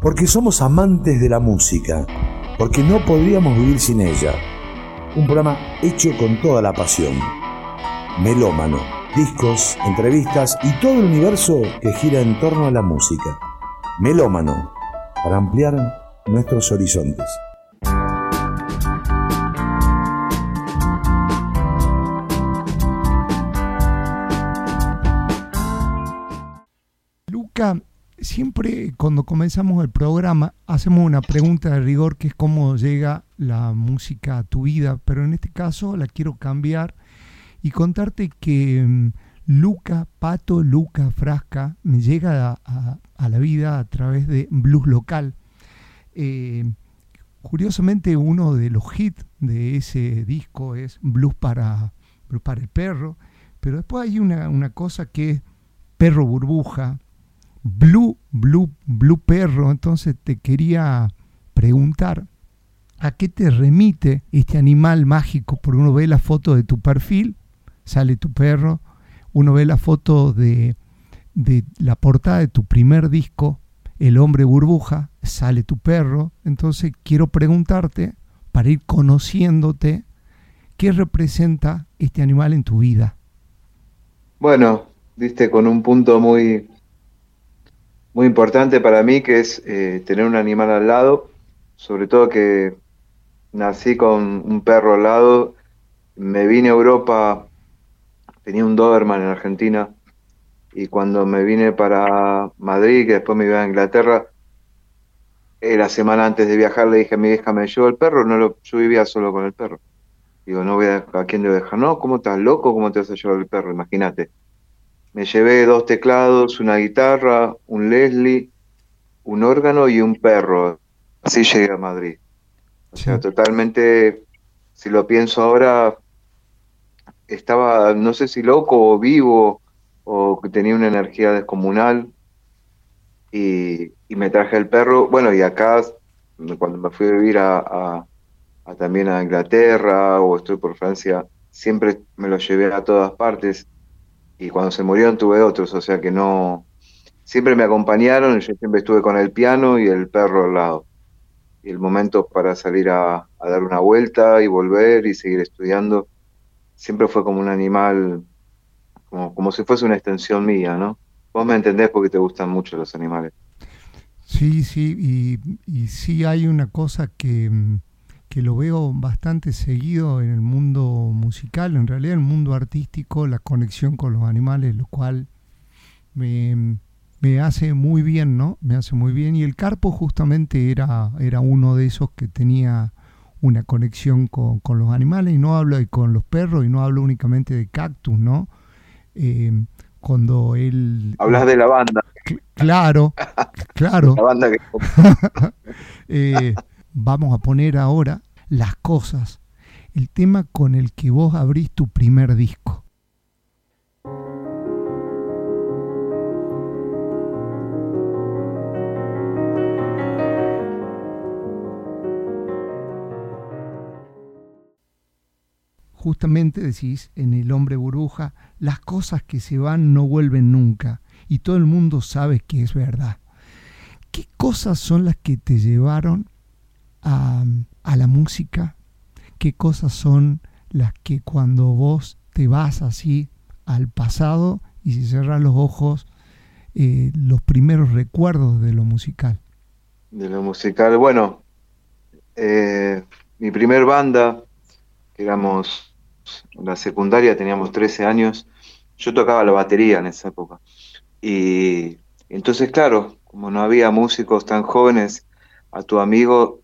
porque somos amantes de la música, porque no podríamos vivir sin ella. Un programa hecho con toda la pasión. Melómano, discos, entrevistas y todo el universo que gira en torno a la música. Melómano, para ampliar nuestros horizontes. Siempre cuando comenzamos el programa hacemos una pregunta de rigor que es cómo llega la música a tu vida, pero en este caso la quiero cambiar y contarte que mm, Luca, Pato, Luca, Frasca, me llega a, la vida a través de blues local. Eh, curiosamente uno de los hits de ese disco es Blues para, para el perro, pero después hay una, una cosa que es Perro Burbuja, Blue, Blue, Blue Perro. Entonces te quería preguntar, ¿a qué te remite este animal mágico? Porque uno ve la foto de tu perfil, sale tu perro, uno ve la foto de, de la portada de tu primer disco, El hombre burbuja, sale tu perro. Entonces quiero preguntarte, para ir conociéndote, ¿qué representa este animal en tu vida? Bueno, diste con un punto muy, muy importante para mí, que es eh, tener un animal al lado, sobre todo que nací con un perro al lado, me vine a Europa, tenía un Doberman en Argentina, y cuando me vine para Madrid, que después me iba a Inglaterra, la semana antes de viajar le dije a mi hija, ¿me llevo el perro? No lo, yo vivía solo con el perro. Digo, no voy a, ¿a quién le dejar? No, ¿cómo estás loco? ¿Cómo te vas a llevar el perro? Imagínate. Me llevé dos teclados, una guitarra, un Leslie, un órgano y un perro. Así llegué a Madrid. O sea, totalmente, si lo pienso ahora, estaba, no sé si loco o vivo o que tenía una energía descomunal. Y, me traje el perro. Bueno, y acá, cuando me fui a vivir a, también a Inglaterra o estoy por Francia, siempre me lo llevé a todas partes y cuando se murieron tuve otros, o sea que no, siempre me acompañaron, yo siempre estuve con el piano y el perro al lado. Y el momento para salir a, dar una vuelta y volver y seguir estudiando, siempre fue como un animal, como, como si fuese una extensión mía, ¿no? Vos me entendés porque te gustan mucho los animales. Sí, sí, y, sí hay una cosa que mm, que lo veo bastante seguido en el mundo musical, en realidad en el mundo artístico, la conexión con los animales, lo cual me, hace muy bien, ¿no? Me hace muy bien. Y el carpo justamente era, era uno de esos que tenía una conexión con, los animales, y no hablo de con los perros, y no hablo únicamente de cactus, ¿no? Eh, cuando él... Hablas de la banda. Claro, claro. la banda que... eh, vamos a poner ahora las cosas, el tema con el que vos abrís tu primer disco. Justamente decís en El hombre burbuja, las cosas que se van no vuelven nunca y todo el mundo sabe que es verdad. ¿Qué cosas son las que te llevaron a, la música, qué cosas son las que cuando vos te vas así al pasado y si cerras los ojos, eh, los primeros recuerdos de lo musical. De lo musical, bueno, eh, mi primer banda, éramos la secundaria, teníamos 13 años, yo tocaba la batería en esa época. Y entonces, claro, como no había músicos tan jóvenes, a tu amigo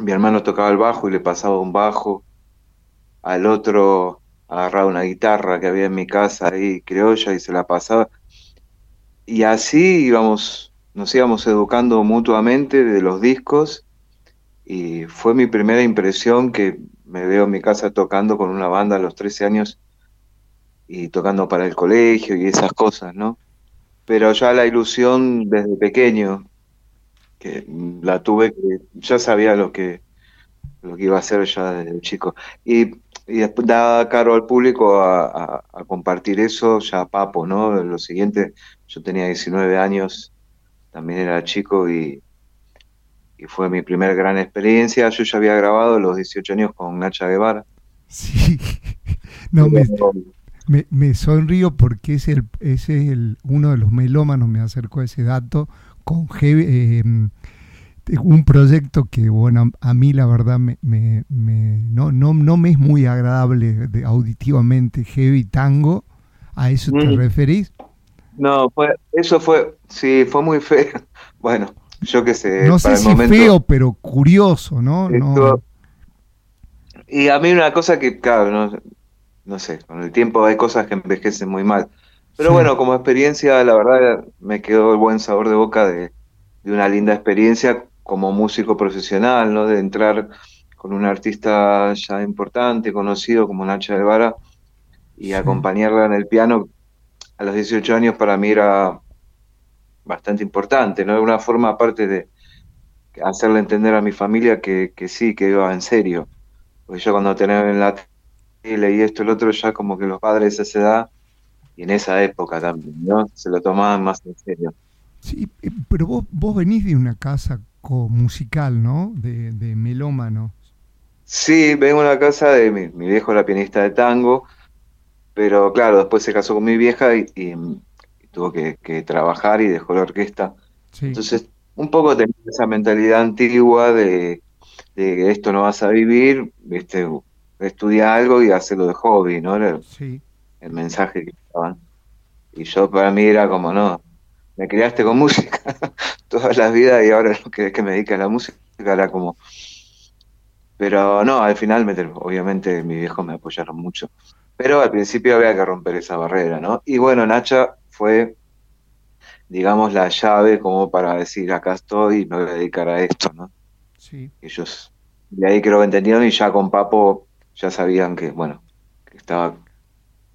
mi hermano tocaba el bajo y le pasaba un bajo, al otro agarraba una guitarra que había en mi casa ahí criolla y se la pasaba. Y así íbamos, nos íbamos educando mutuamente de los discos y fue mi primera impresión que me veo en mi casa tocando con una banda a los 13 años y tocando para el colegio y esas cosas, ¿no? Pero ya la ilusión desde pequeño, que la tuve, que ya sabía lo que, lo que iba a hacer ya desde chico. Y, y después da caro al público a, compartir eso, ya papo, ¿no? Lo siguiente, yo tenía 19 años, también era chico y, y fue mi primera gran experiencia. Yo ya había grabado los 18 años con Nacha Guevara. Sí, no, me, me, sonrío porque es el, ese es el, uno de los melómanos, me acercó a ese dato, con eh, un proyecto que, bueno, a mí la verdad me, me, no, no, no me es muy agradable de, auditivamente, Heavy Tango. ¿A eso te mm. referís? No, fue, eso fue, sí, fue muy feo. Bueno, yo qué sé. No sé si feo, pero curioso, ¿no? Y a mí una cosa que, claro, no, no sé, con el tiempo hay cosas que envejecen muy mal. Pero bueno, como experiencia, la verdad me quedó el buen sabor de boca de, una linda experiencia como músico profesional, ¿no? De entrar con un artista ya importante, conocido como Nacha Guevara, y acompañarla en el piano a los 18 años para mí era bastante importante, ¿no? De una forma aparte de hacerle entender a mi familia que, que sí, que iba en serio. Porque yo cuando tenía en la tele y esto y el otro, ya como que los padres de esa edad, y en esa época también, ¿no? Se lo tomaban más en serio. Sí, eh, pero vos, vos venís de una casa musical, ¿no? De, de melómano. Sí, vengo de una casa de mi, mi, viejo era pianista de tango, pero claro, después se casó con mi vieja y, tuvo que, trabajar y dejó la orquesta. Entonces, un poco tenía esa mentalidad antigua de, que esto no vas a vivir, este, estudia algo y hacerlo de hobby, ¿no? Era el mensaje que estaban. Y yo para mí era como, no, me criaste con música todas las vidas y ahora no querés que me dedique a la música, era como... Pero no, al final, me, obviamente, mis viejos me apoyaron mucho. Pero al principio había que romper esa barrera, ¿no? Y bueno, Nacha fue, digamos, la llave como para decir, acá estoy y me voy a dedicar a esto, ¿no? Sí. Ellos, de ahí creo que entendieron y ya con Papo ya sabían que, bueno, que estaba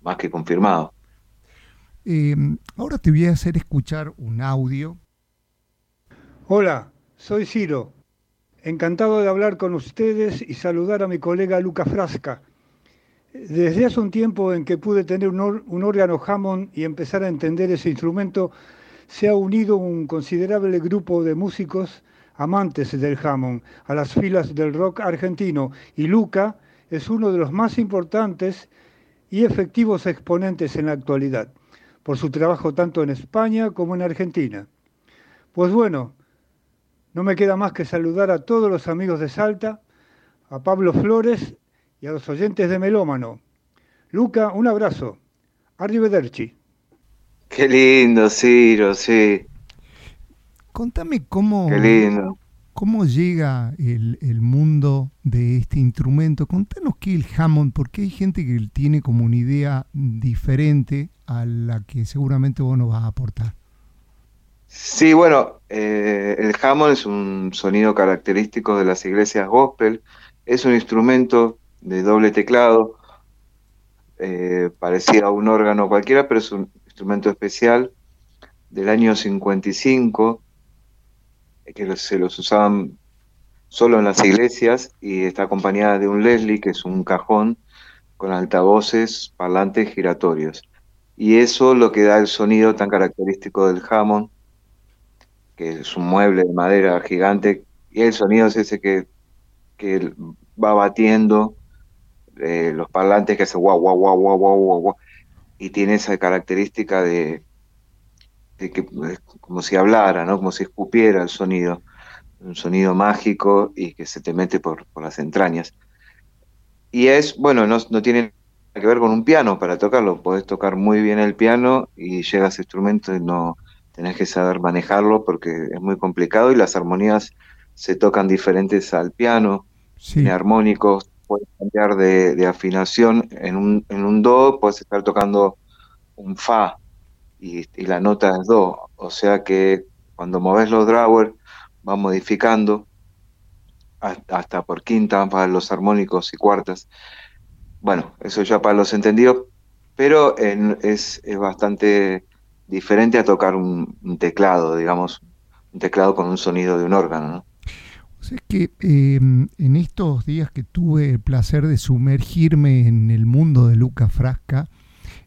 más que confirmado. Eh, ahora te voy a hacer escuchar un audio. Hola, soy Ciro. Encantado de hablar con ustedes y saludar a mi colega Luca Frasca. Desde hace un tiempo en que pude tener un, órgano Hammond y empezar a entender ese instrumento, se ha unido un considerable grupo de músicos amantes del Hammond a las filas del rock argentino y Luca es uno de los más importantes y efectivos exponentes en la actualidad, por su trabajo tanto en España como en Argentina. Pues bueno, no me queda más que saludar a todos los amigos de Salta, a Pablo Flores y a los oyentes de Melómano. Luca, un abrazo. Arrivederci. Qué lindo, Ciro, sí. Contame cómo, cómo llega el, el, mundo de este instrumento. Contanos qué es el Hammond, porque hay gente que tiene como una idea diferente a la que seguramente vos nos vas a aportar. Sí, bueno, eh, el Hammond es un sonido característico de las iglesias gospel. Es un instrumento de doble teclado, eh, parecía un órgano cualquiera, pero es un instrumento especial del año 55, que se los usaban solo en las iglesias y está acompañada de un Leslie, que es un cajón con altavoces, parlantes giratorios. Y eso lo que da el sonido tan característico del Hammond, que es un mueble de madera gigante, y el sonido es ese que, que va batiendo eh, los parlantes que hace guau, guau, guau, guau, guau, guau, y tiene esa característica de, que como si hablara, ¿no? Como si escupiera el sonido, un sonido mágico y que se te mete por, las entrañas. Y es, bueno, no, no tiene que ver con un piano para tocarlo, podés tocar muy bien el piano y llega ese instrumento y no tenés que saber manejarlo porque es muy complicado y las armonías se tocan diferentes al piano, sí. armónicos, puedes cambiar de, afinación en un, en un do, puedes estar tocando un fa y, la nota es do. O sea que cuando moves los drawers va modificando hasta, por quinta para los armónicos y cuartas. Bueno, eso ya para los entendidos, pero es, es, bastante diferente a tocar un, teclado, digamos, un teclado con un sonido de un órgano, ¿no? es que em, en estos días que tuve el placer de sumergirme en el mundo de Luca Frasca,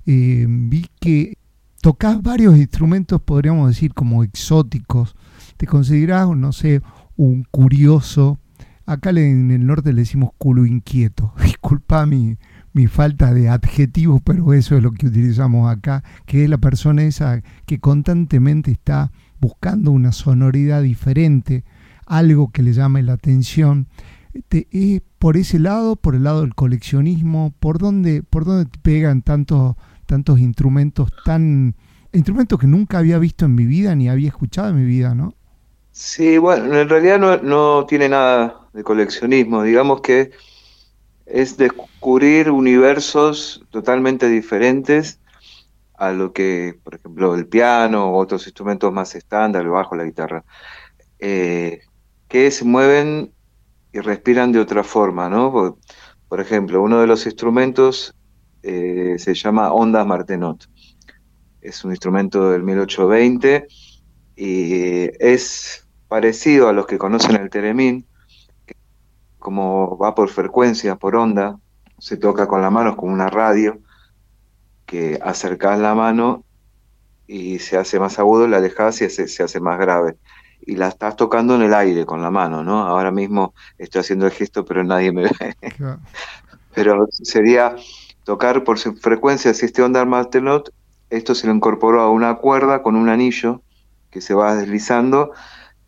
em, vi que tocas varios instrumentos, podríamos decir, como exóticos, ¿Te considerás, no sé, un curioso? Acá en el norte le decimos culo inquieto. Disculpa mi, mi falta de adjetivos, pero eso es lo que utilizamos acá, que es la persona esa que constantemente está buscando una sonoridad diferente, algo que le llame la atención. Te, ¿Es por ese lado, por el lado del coleccionismo? ¿Por dónde, por dónde te pegan tantos, tantos instrumentos tan... instrumentos que nunca había visto en mi vida ni había escuchado en mi vida, ¿no? Sí, bueno, en realidad no, no tiene nada de coleccionismo. Digamos que es descubrir universos totalmente diferentes a lo que, por ejemplo, el piano o otros instrumentos más estándar, el bajo, la guitarra, eh, que se mueven y respiran de otra forma, ¿no? Por, ejemplo, uno de los instrumentos eh, se llama Onda Martenot. Es un instrumento del 1820 y es parecido a los que conocen el teremín, como va por frecuencia, por onda, se toca con la mano, como una radio, que acercás la mano y se hace más agudo, la alejas y se, hace más grave. Y la estás tocando en el aire con la mano, ¿no? Ahora mismo estoy haciendo el gesto, pero nadie me ve. pero sería tocar por frecuencia, si este onda martelot, esto se lo incorporó a una cuerda con un anillo que se va deslizando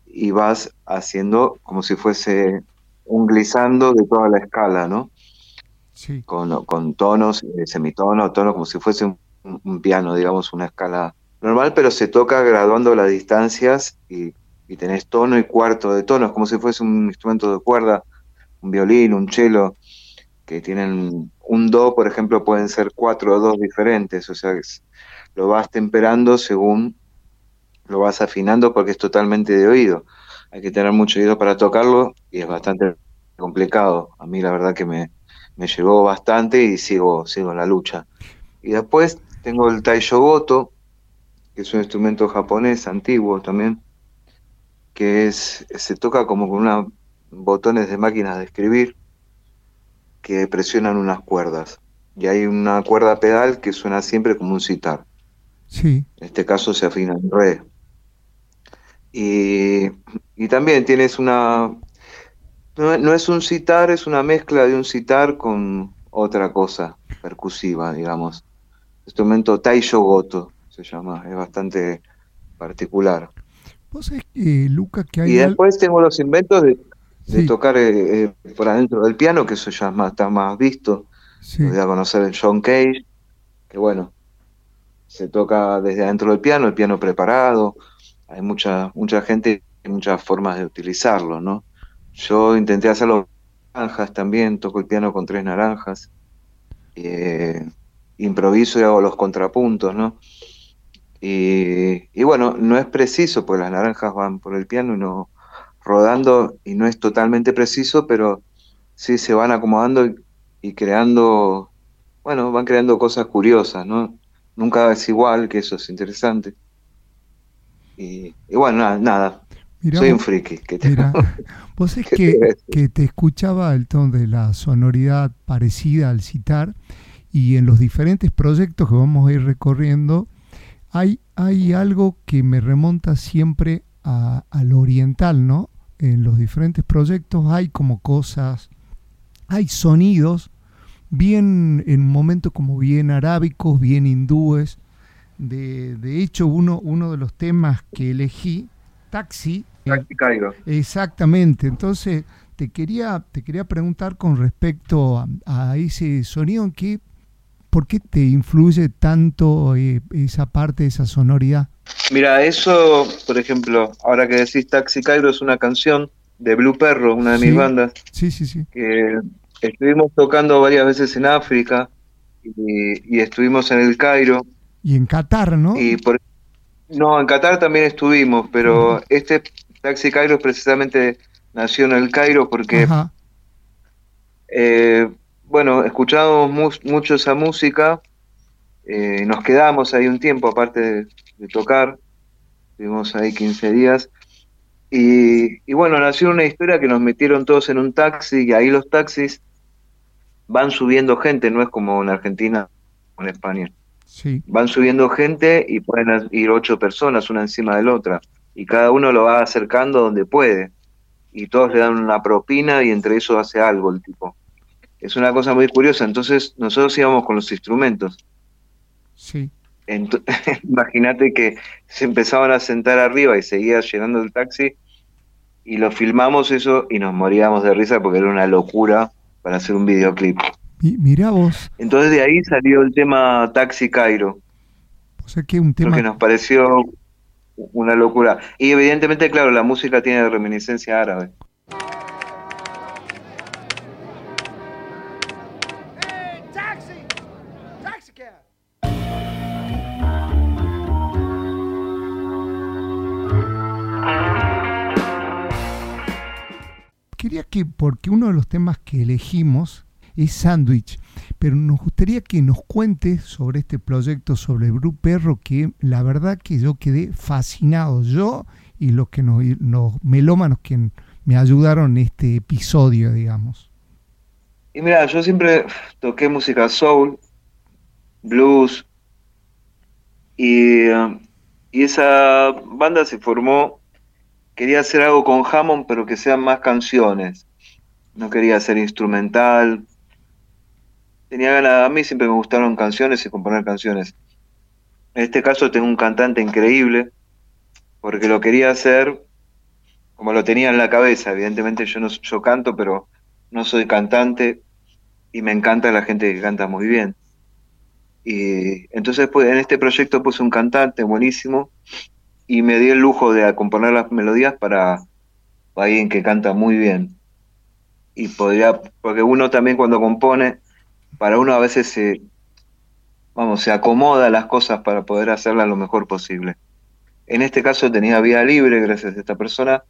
y vas haciendo como si fuese un glissando de toda la escala, ¿no? Sí. Con, con tonos, eh, semitonos, tonos, como si fuese un, piano, digamos, una escala normal, pero se toca graduando las distancias y, tenés tono y cuarto de tonos, como si fuese un instrumento de cuerda, un violín, un cello, que tienen un do, por ejemplo, pueden ser cuatro dos diferentes, o sea, lo vas temperando según lo vas afinando porque es totalmente de oído hay que tener mucho oído para tocarlo y es bastante complicado. A mí la verdad que me, me llegó bastante y sigo, sigo en la lucha. Y después tengo el Taishogoto, que es un instrumento japonés antiguo también, que es se toca como con unos botones de máquinas de escribir que presionan unas cuerdas. Y hay una cuerda pedal que suena siempre como un citar. Sí. En este caso se afina en re. Y, también tienes una... No, es un citar, es una mezcla de un citar con otra cosa percusiva, digamos. Instrumento Taisho Goto se llama, es bastante particular. ¿Vos que, Luca, que hay... Y después tengo los inventos de, tocar eh, eh, por adentro del piano, que eso ya más, está más visto. Voy a conocer el John Cage, que bueno, se toca desde adentro del piano, el piano preparado, hay mucha, mucha gente y muchas formas de utilizarlo, ¿no? Yo intenté hacerlo naranjas también, toco el piano con tres naranjas, eh, improviso y hago los contrapuntos, ¿no? Y, bueno, no es preciso, porque las naranjas van por el piano y no rodando y no es totalmente preciso, pero sí se van acomodando y creando, bueno, van creando cosas curiosas, ¿no? Nunca es igual, que eso es interesante. Y, bueno, nada, Soy un friki. Que te, vos es que, que, te escuchaba el tono de la sonoridad parecida al citar y en los diferentes proyectos que vamos a ir recorriendo hay, hay algo que me remonta siempre a, al oriental, ¿no? En los diferentes proyectos hay como cosas, hay sonidos bien en un momento como bien arábicos, bien hindúes, de, hecho, uno, uno de los temas que elegí, Taxi. Taxi Cairo. Exactamente. Entonces, te quería, te quería preguntar con respecto a, ese sonido, en qué, ¿por qué te influye tanto eh, esa parte, esa sonoridad? Mira, eso, por ejemplo, ahora que decís Taxi Cairo es una canción de Blue Perro, una de mis bandas. Sí, sí, sí. Que estuvimos tocando varias veces en África y, y estuvimos en el Cairo y en Qatar, ¿no? Y por, no, en Qatar también estuvimos, pero este Taxi Cairo precisamente nació en el Cairo porque, eh, bueno, escuchábamos mucho esa música, eh, nos quedamos ahí un tiempo aparte de, tocar, estuvimos ahí 15 días, y, y, bueno, nació una historia que nos metieron todos en un taxi y ahí los taxis van subiendo gente, no es como en Argentina o en España. Van subiendo gente y pueden ir ocho personas una encima de la otra. y cada uno lo va acercando donde puede. Y todos le dan una propina y entre eso hace algo el tipo. Es una cosa muy curiosa. Entonces nosotros íbamos con los instrumentos. Sí. Imagínate que se empezaban a sentar arriba y seguía llenando el taxi y lo filmamos eso y nos moríamos de risa porque era una locura para hacer un videoclip. Mirá vos. Entonces de ahí salió el tema Taxi Cairo. O sea que un tema... que nos pareció una locura. Y evidentemente, claro, la música tiene reminiscencia árabe. Quería que, porque uno de los temas que elegimos es Sandwich, pero nos gustaría que nos cuentes sobre este proyecto, sobre Bru Perro, que la verdad que yo quedé fascinado, yo y los que nos, melómanos que me ayudaron en este episodio, digamos. Y mira, yo siempre toqué música soul, blues, y, y esa banda se formó, quería hacer algo con Hammond, pero que sean más canciones. No quería ser instrumental, tenía ganas, a mí siempre me gustaron canciones y componer canciones. En este caso tengo un cantante increíble, porque lo quería hacer como lo tenía en la cabeza. Evidentemente yo no yo canto, pero no soy cantante y me encanta la gente que canta muy bien. Y entonces pues, en este proyecto puse un cantante buenísimo y me di el lujo de componer las melodías para, alguien que canta muy bien. Y podría, porque uno también cuando compone para uno a veces se, vamos, se acomoda las cosas para poder hacerlas lo mejor posible. En este caso tenía vida libre gracias a esta persona.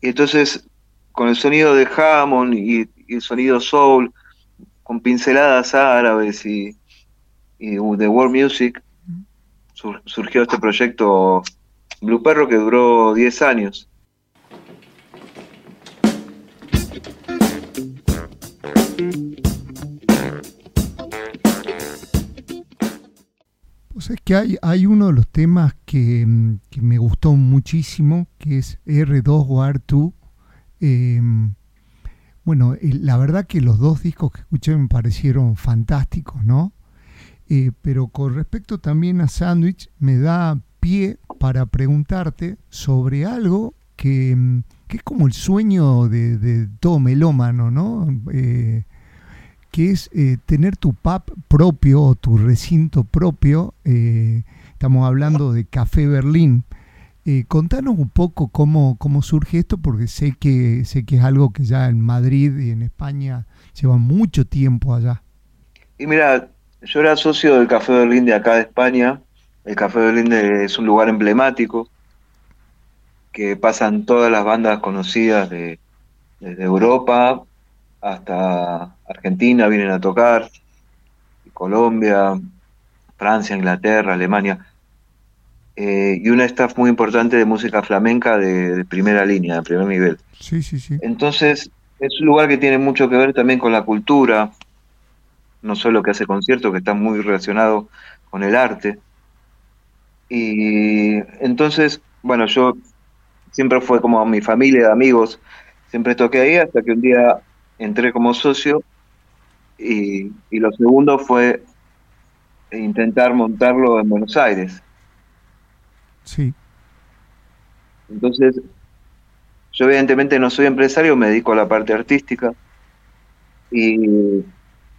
Y entonces, con el sonido de Hammond y, el sonido soul, con pinceladas árabes y, y de world music, surgió este proyecto Blue Perro que duró 10 años. Es que hay, hay uno de los temas que, mm, me gustó muchísimo, que es R2 o R2. Em, bueno, la verdad que los dos discos que escuché me parecieron fantásticos, ¿no? Eh, pero con respecto también a Sandwich, me da pie para preguntarte sobre algo que, mm, es como el sueño de, de todo melómano, ¿no? Eh, que es eh, tener tu pub propio o tu recinto propio. Eh, estamos hablando de Café Berlín. Eh, contanos un poco cómo, cómo surge esto, porque sé que, sé que es algo que ya en Madrid y en España lleva mucho tiempo allá. Y mira, yo era socio del Café Berlín de acá de España. El Café Berlín es un lugar emblemático que pasan todas las bandas conocidas de, desde Europa hasta Argentina vienen a tocar, Colombia, Francia, Inglaterra, Alemania, eh, y una staff muy importante de música flamenca de, primera línea, de primer nivel. Sí, sí, sí. Entonces, es un lugar que tiene mucho que ver también con la cultura, no solo que hace conciertos, que está muy relacionado con el arte. Y entonces, bueno, yo siempre fue como mi familia de amigos, siempre toqué ahí hasta que un día entré como socio y, lo segundo fue intentar montarlo en Buenos Aires. Sí. Entonces, yo evidentemente no soy empresario, me dedico a la parte artística. Y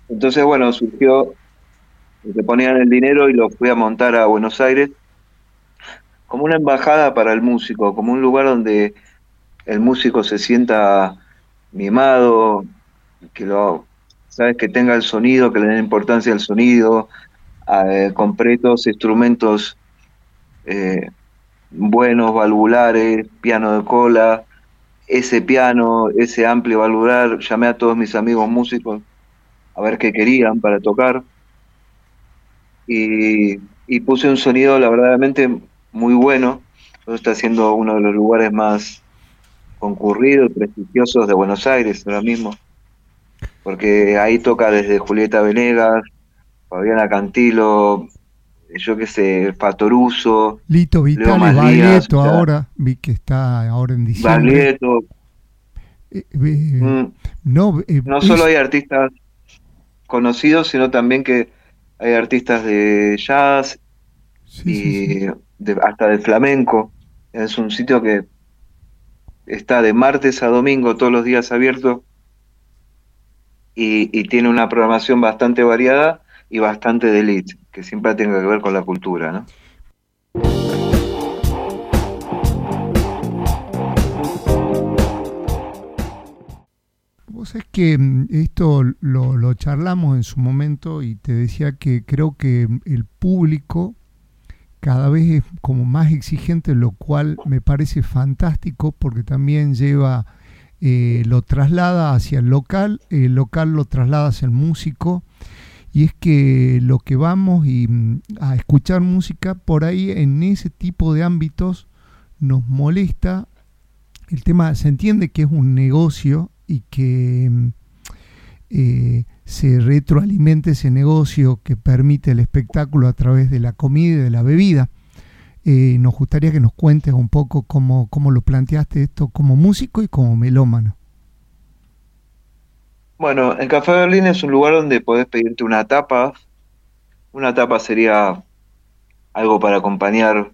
entonces, bueno, surgió, se ponían el dinero y lo fui a montar a Buenos Aires como una embajada para el músico, como un lugar donde el músico se sienta mimado, que lo, sabes, que tenga el sonido, que le den importancia al sonido. Eh, compré todos instrumentos eh, buenos, valvulares, piano de cola, ese piano, ese amplio valvular, llamé a todos mis amigos músicos a ver qué querían para tocar. Y, y puse un sonido, la verdaderamente, muy bueno. Eso está siendo uno de los lugares más concurridos, prestigiosos de Buenos Aires ahora mismo, porque ahí toca desde Julieta Venegas, Fabiana Cantilo, yo qué sé, Fatoruso. Lito Vitale, Baglietto ahora, vi que está ahora en diciembre. Baglietto. Eh, eh, mm. no, eh, no solo hay artistas conocidos, sino también que hay artistas de jazz y hasta de flamenco. Es un sitio que está de martes a domingo todos los días abierto y, tiene una programación bastante variada y bastante de elite, que siempre tiene que ver con la cultura, ¿no? Vos es que mm, esto lo, lo, charlamos en su momento y te decía que creo que el público cada vez es como más exigente, lo cual me parece fantástico porque también lleva, eh, lo traslada hacia el local, el local lo traslada hacia el músico, y es que lo que vamos y, mm, a escuchar música por ahí en ese tipo de ámbitos nos molesta. El tema se entiende que es un negocio y que mm, eh, se retroalimente ese negocio que permite el espectáculo a través de la comida y de la bebida. Eh, nos gustaría que nos cuentes un poco cómo, cómo lo planteaste esto como músico y como melómano. Bueno, el Café Berlín es un lugar donde podés pedirte una tapa. Una tapa sería algo para acompañar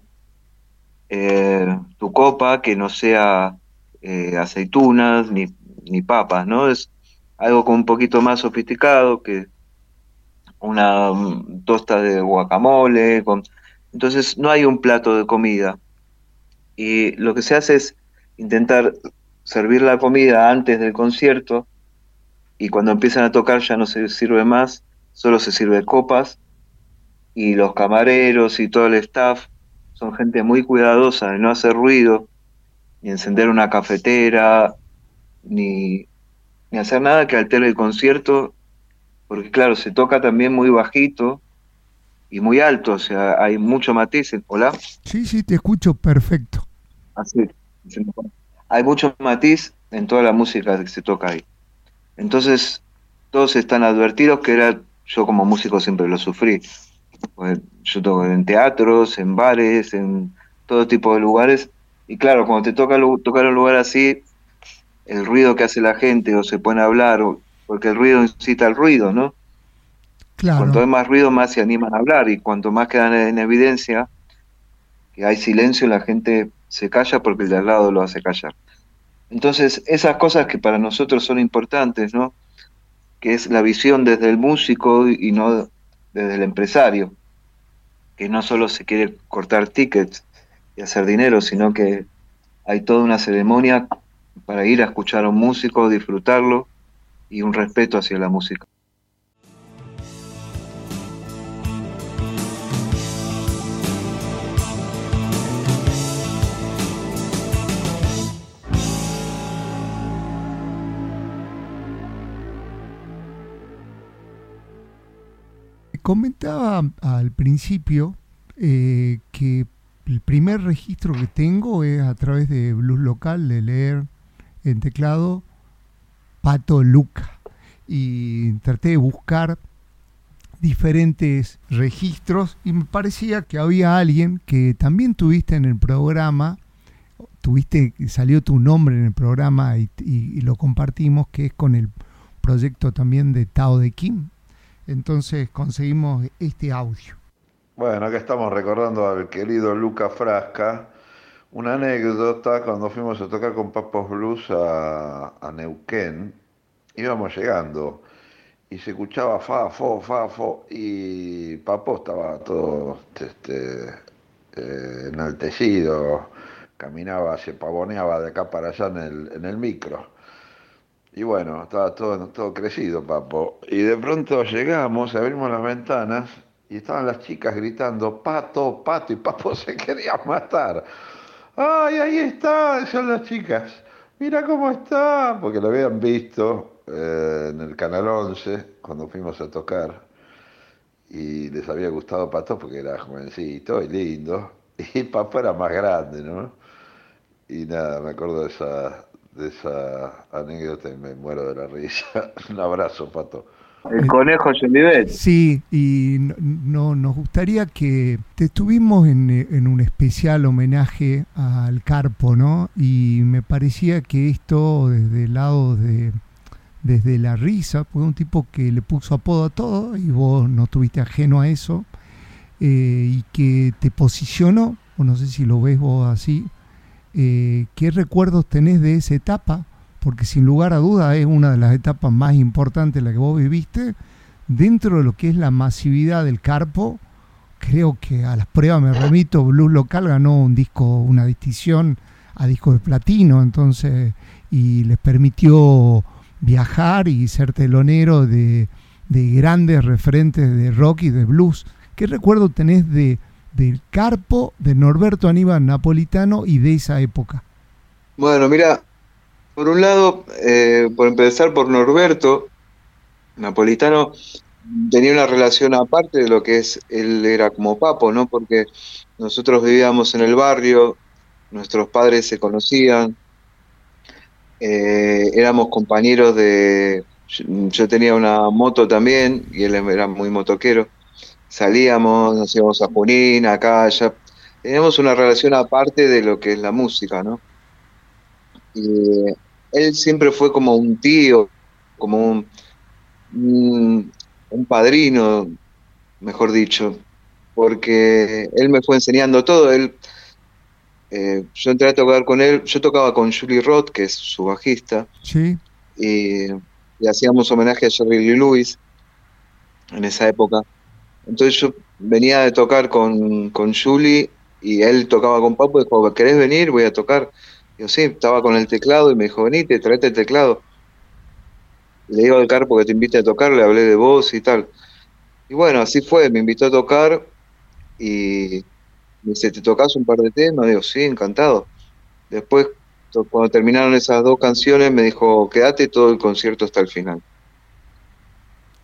eh, tu copa, que no sea eh, aceitunas ni, ni papas, ¿no? Es algo con un poquito más sofisticado que una tosta de guacamole. Con... Entonces no hay un plato de comida. Y lo que se hace es intentar servir la comida antes del concierto y cuando empiezan a tocar ya no se sirve más, solo se sirve copas y los camareros y todo el staff son gente muy cuidadosa de no hacer ruido, ni encender una cafetera, ni ni hacer nada que altere el concierto, porque claro, se toca también muy bajito y muy alto, o sea, hay mucho matiz. ¿Hola? Sí, sí, te escucho perfecto. Así, hay mucho matiz en toda la música que se toca ahí. Entonces, todos están advertidos que era, yo como músico siempre lo sufrí. Pues, yo toco en teatros, en bares, en todo tipo de lugares. Y claro, cuando te toca tocar un lugar así, el ruido que hace la gente o se pone a hablar, porque el ruido incita al ruido, ¿no? Claro. Cuanto hay más ruido, más se animan a hablar y cuanto más quedan en evidencia que hay silencio, la gente se calla porque el de al lado lo hace callar. Entonces, esas cosas que para nosotros son importantes, ¿no? Que es la visión desde el músico y no desde el empresario, que no solo se quiere cortar tickets y hacer dinero, sino que hay toda una ceremonia para ir a escuchar a un músico, disfrutarlo y un respeto hacia la música. Comentaba al principio eh, que el primer registro que tengo es a través de Blues Local, de leer en teclado Pato Luca y traté de buscar diferentes registros y me parecía que había alguien que también tuviste en el programa, tuviste, salió tu nombre en el programa y, lo compartimos, que es con el proyecto también de Tao de Kim. Entonces conseguimos este audio. Bueno, acá estamos recordando al querido Luca Frasca, una anécdota, cuando fuimos a tocar con Papos Blues a, Neuquén, íbamos llegando y se escuchaba fa, fo, fa, fo, y Papo estaba todo este, eh, enaltecido, caminaba, se pavoneaba de acá para allá en el, en el micro. Y bueno, estaba todo, todo crecido, Papo. Y de pronto llegamos, abrimos las ventanas y estaban las chicas gritando, pato, pato, y Papo se quería matar. ¡Ay, ahí está! Son las chicas. Mira cómo está. Porque lo habían visto eh, en el Canal 11 cuando fuimos a tocar. Y les había gustado Pato porque era jovencito y lindo. Y Papo era más grande, ¿no? Y nada, me acuerdo de esa, de esa anécdota y me muero de la risa. Un abrazo, Pato. El conejo Jolivet. Sí, y no, nos gustaría que te estuvimos en, en, un especial homenaje al Carpo, ¿no? Y me parecía que esto desde el lado de desde la risa, fue un tipo que le puso apodo a todo y vos no estuviste ajeno a eso eh, y que te posicionó, o no sé si lo ves vos así, eh, ¿qué recuerdos tenés de esa etapa? Porque sin lugar a duda es una de las etapas más importantes la que vos viviste dentro de lo que es la masividad del Carpo. Creo que a las pruebas me remito, Blues Local ganó un disco, una distinción a disco de platino, entonces, y les permitió viajar y ser telonero de, grandes referentes de rock y de blues. ¿Qué recuerdo tenés de, del Carpo, de Norberto Aníbal Napolitano y de esa época? Bueno, mira, por un lado, eh, por empezar por Norberto, Napolitano tenía una relación aparte de lo que es, él era como papo, ¿no? Porque nosotros vivíamos en el barrio, nuestros padres se conocían, eh, éramos compañeros de... Yo tenía una moto también y él era muy motoquero. Salíamos, nos íbamos a Junín, acá, allá. Teníamos una relación aparte de lo que es la música, ¿no? Y él siempre fue como un tío, como un, un, un padrino, mejor dicho, porque él me fue enseñando todo. Él eh, yo entré a tocar con él, yo tocaba con Julie Roth, que es su bajista, sí. y, hacíamos homenaje a Jerry Lee Lewis en esa época. Entonces yo venía de tocar con, con Julie y él tocaba con Papo y dijo, ¿querés venir? Voy a tocar. Yo sí, estaba con el teclado y me dijo, venite, traete el teclado. Le digo al carpo que te invite a tocar, le hablé de vos y tal. Y bueno, así fue, me invitó a tocar y me dice, ¿te tocas un par de temas? Digo, sí, encantado. Después, cuando terminaron esas dos canciones, me dijo, quédate todo el concierto hasta el final.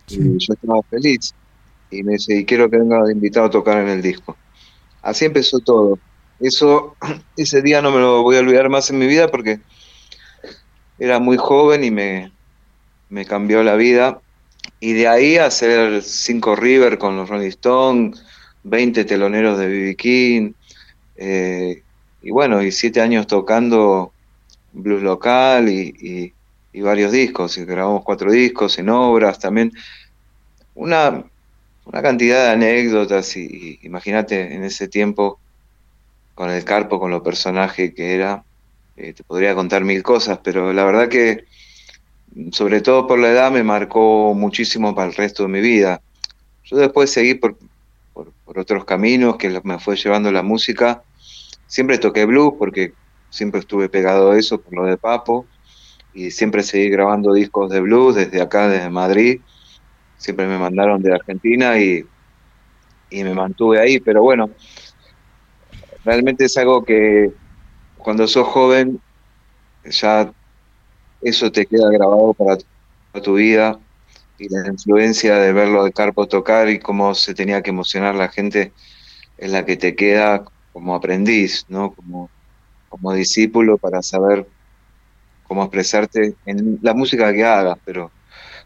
Y yo estaba feliz. Y me dice, y quiero que venga invitado a tocar en el disco. Así empezó todo. Eso, ese día no me lo voy a olvidar más en mi vida porque era muy joven y me, me cambió la vida. Y de ahí a hacer Cinco River con los Rolling Stones, 20 teloneros de B.B. King, eh, y bueno, y siete años tocando blues local y, varios discos, y grabamos cuatro discos en obras también. Una, una cantidad de anécdotas, y, imagínate en ese tiempo con el Carpo, con los personajes que era, eh, te podría contar mil cosas, pero la verdad que sobre todo por la edad me marcó muchísimo para el resto de mi vida. Yo después seguí por, por, otros caminos que me fue llevando la música. Siempre toqué blues porque siempre estuve pegado a eso por lo de Papo y siempre seguí grabando discos de blues desde acá, desde Madrid. Siempre me mandaron de Argentina y, y me mantuve ahí, pero bueno, realmente es algo que cuando sos joven ya eso te queda grabado para tu vida y la influencia de verlo de Carpo tocar y cómo se tenía que emocionar la gente es la que te queda como aprendiz, ¿no? Como, como discípulo para saber cómo expresarte en la música que hagas, pero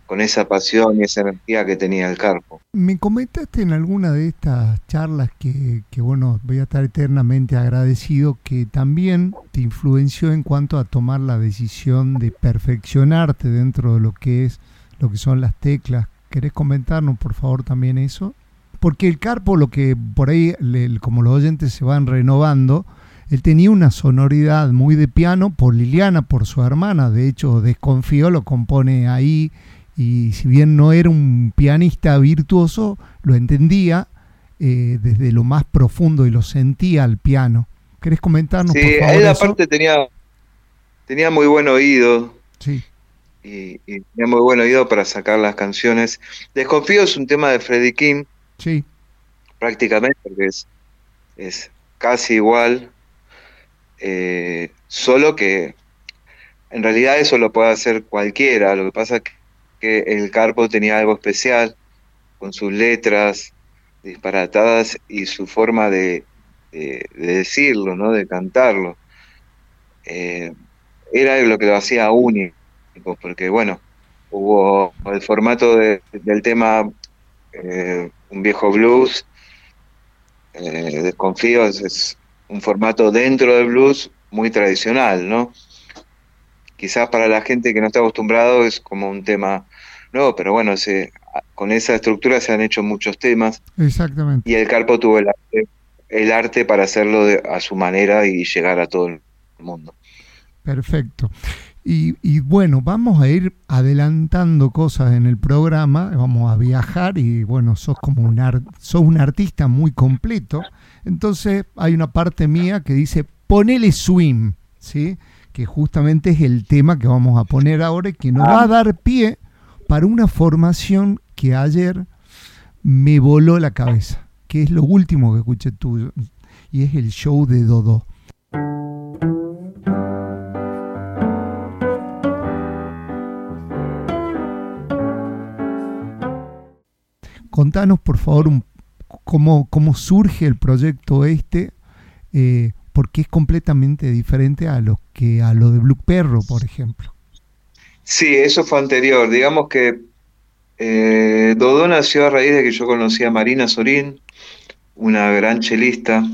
con esa pasión y esa energía que tenía el Carpo. Me comentaste en alguna de estas charlas que, que, bueno, voy a estar eternamente agradecido, que también te influenció en cuanto a tomar la decisión de perfeccionarte dentro de lo que es lo que son las teclas. ¿Querés comentarnos, por favor, también eso? Porque el Carpo, lo que por ahí, como los oyentes se van renovando, él tenía una sonoridad muy de piano por Liliana, por su hermana. De hecho, Desconfío lo compone ahí y si bien no era un pianista virtuoso, lo entendía eh, desde lo más profundo y lo sentía al piano. ¿Querés comentarnos? Sí, por favor, él aparte tenía, tenía muy buen oído. Sí y, tenía muy buen oído para sacar las canciones. Desconfío es un tema de Freddie King. Sí. Prácticamente, porque es, es casi igual. Eh, solo que en realidad eso lo puede hacer cualquiera. Lo que pasa es que el Carpo tenía algo especial con sus letras disparatadas y su forma de, decirlo, ¿no? de cantarlo. Eh, era lo que lo hacía único porque bueno, hubo el formato del tema eh, un viejo blues, eh, desconfío, es, un formato dentro del blues muy tradicional, ¿no? Quizás para la gente que no está acostumbrado es como un tema nuevo, pero bueno, se, con esa estructura se han hecho muchos temas. Exactamente. Y el Carpo tuvo el arte, el arte para hacerlo a su manera y llegar a todo el mundo. Perfecto. Y, bueno, vamos a ir adelantando cosas en el programa, vamos a viajar y bueno, sos como un, sos un artista muy completo. Entonces hay una parte mía que dice, ponele swing, ¿sí? Que justamente es el tema que vamos a poner ahora y que nos va a dar pie para una formación que ayer me voló la cabeza, que es lo último que escuché tuyo, y es el show de Dodo. Contanos, por favor, cómo, cómo surge el proyecto este, eh, porque es completamente diferente a lo que a lo de Blue Perro, por ejemplo. Sí, eso fue anterior. Digamos que eh, Dodó nació a raíz de que yo conocí a Marina Sorín, una gran chelista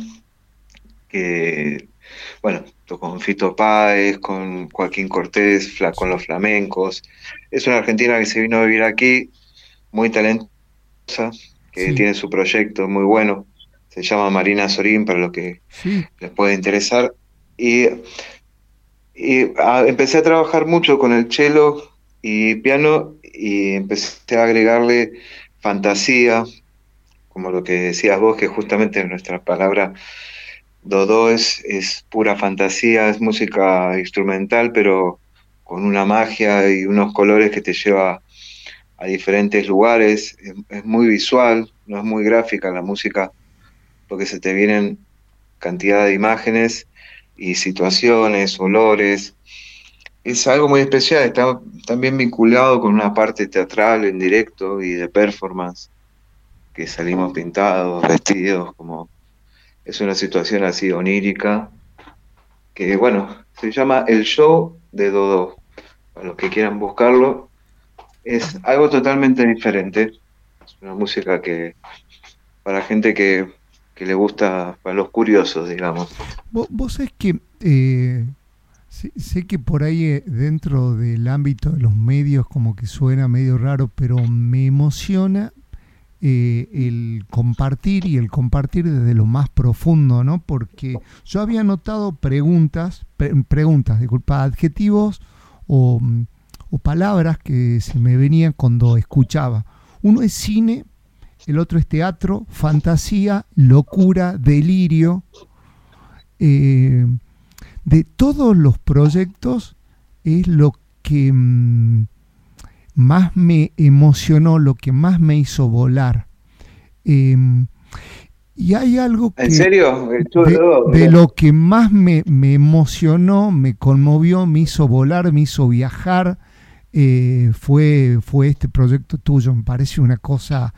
que, bueno, tocó con Fito Páez, con Joaquín Cortés, con los flamencos. Es una argentina que se vino a vivir aquí, muy talentosa que tiene su proyecto muy bueno. Se llama Marina Sorín, para lo que les puede interesar. Y, empecé a trabajar mucho con el cello y piano y empecé a agregarle fantasía, como lo que decías vos, que justamente nuestra palabra. Dodo es, es pura fantasía, es música instrumental, pero con una magia y unos colores que te lleva a diferentes lugares, es, muy visual, no es muy gráfica la música, porque se te vienen cantidad de imágenes y situaciones, olores. Es algo muy especial, está también vinculado con una parte teatral en directo y de performance, que salimos pintados, vestidos, como es una situación así onírica, que bueno, se llama El Show de Dodo. Para los que quieran buscarlo, es algo totalmente diferente. Es una música que para gente que, le gusta, para los curiosos, digamos. Vos, vos es que eh, sé, que por ahí eh, dentro del ámbito de los medios como que suena medio raro, pero me emociona eh, el compartir y el compartir desde lo más profundo, ¿no? Porque yo había notado preguntas, preguntas, disculpa, adjetivos o mm, o palabras que se me venían cuando escuchaba. Uno es cine, el otro es teatro, fantasía, locura, delirio. Eh, de todos los proyectos es lo que mm, más me emocionó, lo que más me hizo volar. Em, y hay algo que... ¿En serio? De, lo que más me, me, emocionó, me conmovió, me hizo volar, me hizo viajar, eh, fue, fue este proyecto tuyo. Me parece una cosa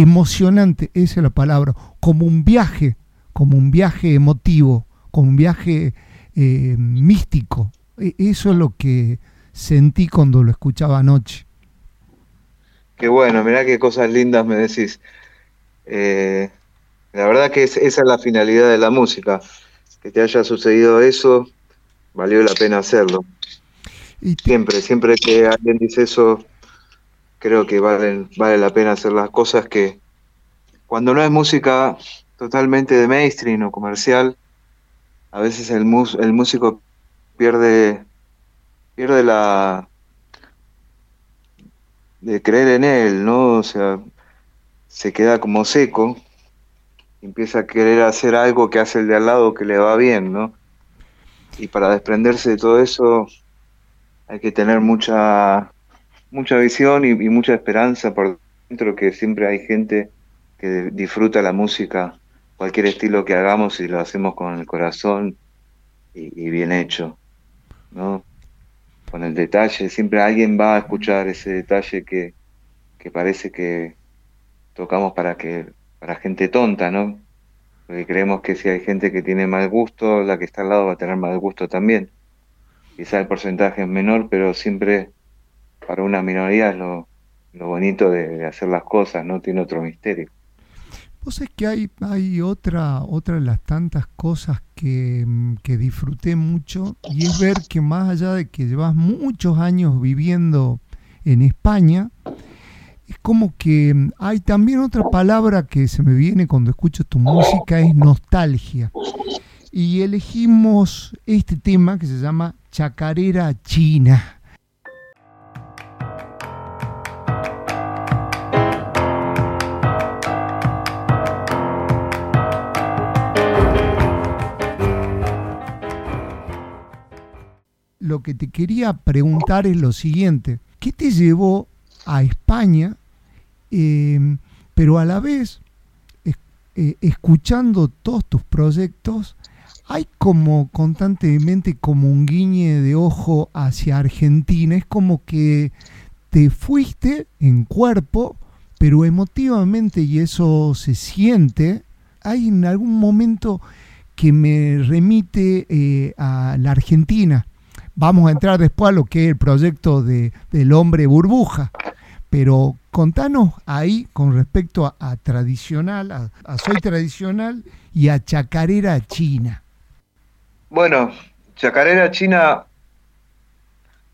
emocionante, esa es la palabra, como un viaje, como un viaje emotivo, como un viaje eh, místico. E, eso es lo que sentí cuando lo escuchaba anoche. Qué bueno, mirá qué cosas lindas me decís. Eh, la verdad que esa es la finalidad de la música. Que te haya sucedido eso, valió la pena hacerlo. Siempre, siempre que alguien dice eso, creo que vale, vale la pena hacer las cosas que cuando no es música totalmente de mainstream o comercial, a veces el, el músico pierde, pierde la de creer en él, ¿no? O sea, se queda como seco, empieza a querer hacer algo que hace el de al lado que le va bien, ¿no? Y para desprenderse de todo eso, hay que tener mucha, mucha visión y, mucha esperanza por dentro, que siempre hay gente que disfruta la música, cualquier estilo que hagamos y lo hacemos con el corazón y, bien hecho, ¿no? Con el detalle, siempre alguien va a escuchar ese detalle que, que parece que tocamos para que para gente tonta, ¿no? Porque creemos que si hay gente que tiene mal gusto, la que está al lado va a tener mal gusto también quizá el porcentaje es menor, pero siempre para una minoría es lo, bonito de, hacer las cosas, no tiene otro misterio. Vos es que hay, hay otra, otra de las tantas cosas que, que disfruté mucho y es ver que más allá de que llevas muchos años viviendo en España, es como que hay también otra palabra que se me viene cuando escucho tu música, es nostalgia. Y elegimos este tema que se llama Chacarera China. Lo que te quería preguntar es lo siguiente, ¿qué te llevó a España, eh, pero a la vez, eh, escuchando todos tus proyectos, hay como constantemente como un guiñe de ojo hacia Argentina, es como que te fuiste en cuerpo, pero emotivamente, y eso se siente, hay en algún momento que me remite eh, a la Argentina. Vamos a entrar después a lo que es el proyecto de, del hombre burbuja, pero contanos ahí con respecto a, tradicional, a, soy tradicional y a chacarera china. Bueno, chacarera china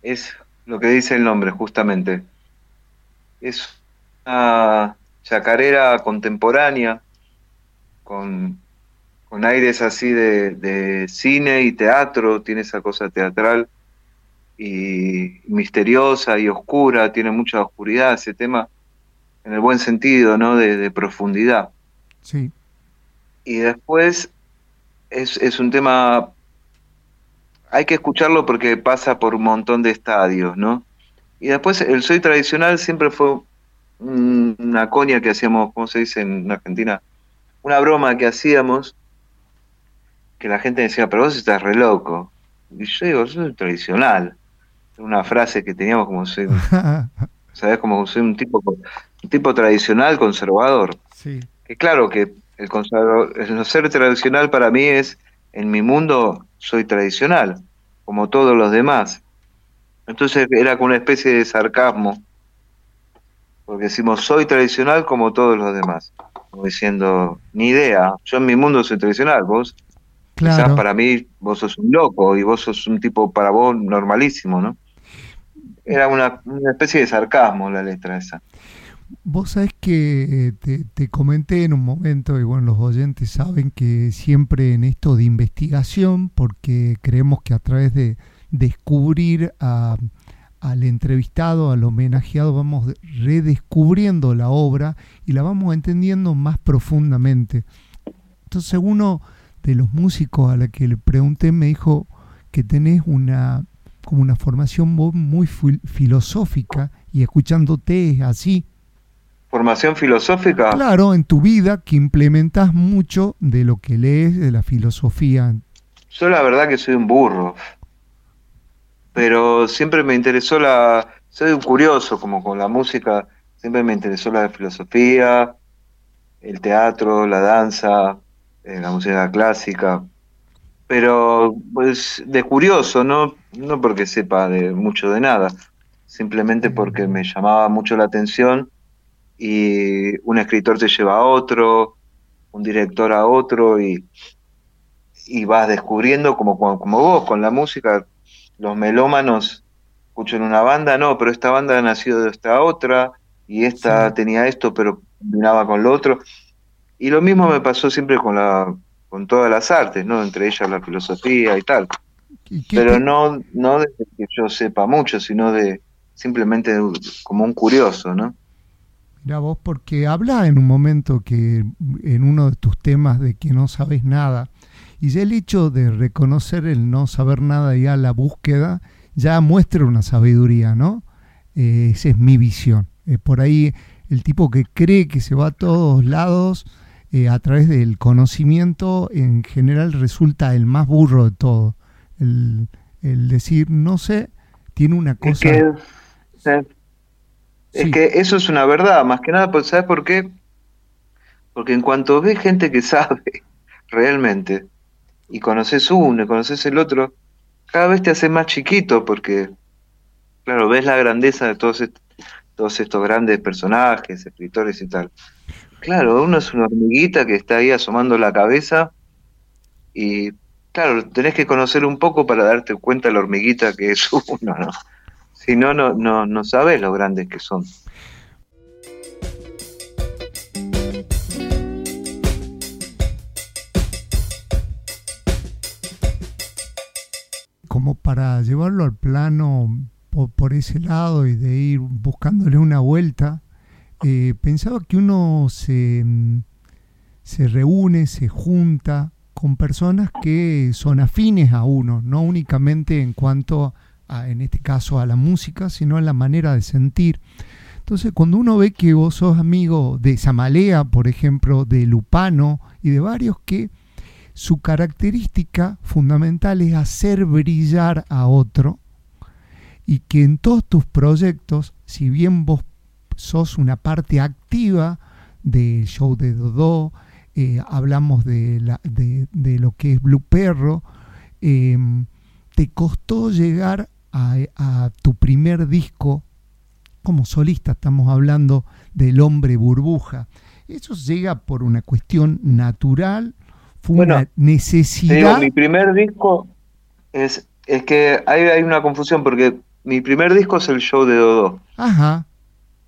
es lo que dice el nombre justamente. Es una chacarera contemporánea con, aires así de, de cine y teatro, tiene esa cosa teatral y misteriosa y oscura, tiene mucha oscuridad ese tema, en el buen sentido, ¿no? De, profundidad. Sí. Y después es, es, un tema, hay que escucharlo porque pasa por un montón de estadios, ¿no? Y después el soy tradicional siempre fue una coña que hacíamos, ¿cómo se dice en Argentina? Una broma que hacíamos, que la gente decía, pero vos estás re loco. Y yo digo, soy tradicional una frase que teníamos como soy, ¿sabes? Como soy un tipo, un tipo tradicional, conservador. Sí. Que claro que el, conservador, el ser tradicional para mí es, en mi mundo soy tradicional, como todos los demás. Entonces era como una especie de sarcasmo, porque decimos soy tradicional como todos los demás, como diciendo, ni idea, yo en mi mundo soy tradicional, vos Quizás para mí vos sos un loco y vos sos un tipo para vos normalísimo, ¿no? Era una, especie de sarcasmo la letra esa. Vos sabés que eh, te, comenté en un momento, y bueno, los oyentes saben que siempre en esto de investigación, porque creemos que a través de descubrir al entrevistado, al homenajeado, vamos redescubriendo la obra y la vamos entendiendo más profundamente. Entonces uno de los músicos a la que le pregunté me dijo que tenés una como una formación muy filosófica y escuchándote así. ¿Formación filosófica? Claro, en tu vida que implementas mucho de lo que lees de la filosofía. Yo la verdad que soy un burro, pero siempre me interesó la... Soy un curioso como con la música, siempre me interesó la filosofía, el teatro, la danza, eh, la música clásica, pero pues de curioso, no, no porque sepa de mucho de nada, simplemente porque me llamaba mucho la atención y un escritor te lleva a otro, un director a otro y, y vas descubriendo como, como vos con la música, los melómanos escuchan una banda, no, pero esta banda ha nacido de esta otra y esta tenía esto, pero combinaba con lo otro y lo mismo me pasó siempre con la con todas las artes, ¿no? Entre ellas la filosofía y tal. Pero no no de que yo sepa mucho, sino de simplemente como un curioso, ¿no? Mira vos, porque habla en un momento que en uno de tus temas de que no sabes nada, y ya el hecho de reconocer el no saber nada y a la búsqueda, ya muestra una sabiduría, ¿no? Eh, esa es mi visión. Eh, por ahí el tipo que cree que se va a todos lados, eh, a través del conocimiento en general resulta el más burro de todo. El, decir no sé tiene una cosa... Es que, eso es una verdad, más que nada, pues, ¿sabes por qué? Porque en cuanto ves gente que sabe realmente, y conoces uno y conoces el otro, cada vez te hace más chiquito porque claro, ves la grandeza de todos, todos estos grandes personajes, escritores y tal. Claro, uno es una hormiguita que está ahí asomando la cabeza y claro, tenés que conocer un poco para darte cuenta de la hormiguita que es uno, ¿no? Si no, no, no, no sabes lo grandes que son. Como para llevarlo al plano por, ese lado y de ir buscándole una vuelta, eh, pensaba que uno se, se reúne, se junta con personas que son afines a uno, no únicamente en cuanto en este caso a la música, sino a la manera de sentir. Entonces, cuando uno ve que vos sos amigo de Samalea, por ejemplo, de Lupano y de varios que su característica fundamental es hacer brillar a otro y que en todos tus proyectos, si bien vos sos una parte activa del show de Dodó, eh, hablamos de, la, de, lo que es Blue Perro, eh, te costó llegar a, tu primer disco como solista, estamos hablando del hombre burbuja. ¿Eso llega por una cuestión natural? ¿Fue una necesidad? mi primer disco es, es que hay, hay una confusión porque mi primer disco es el show de Dodo. Ajá.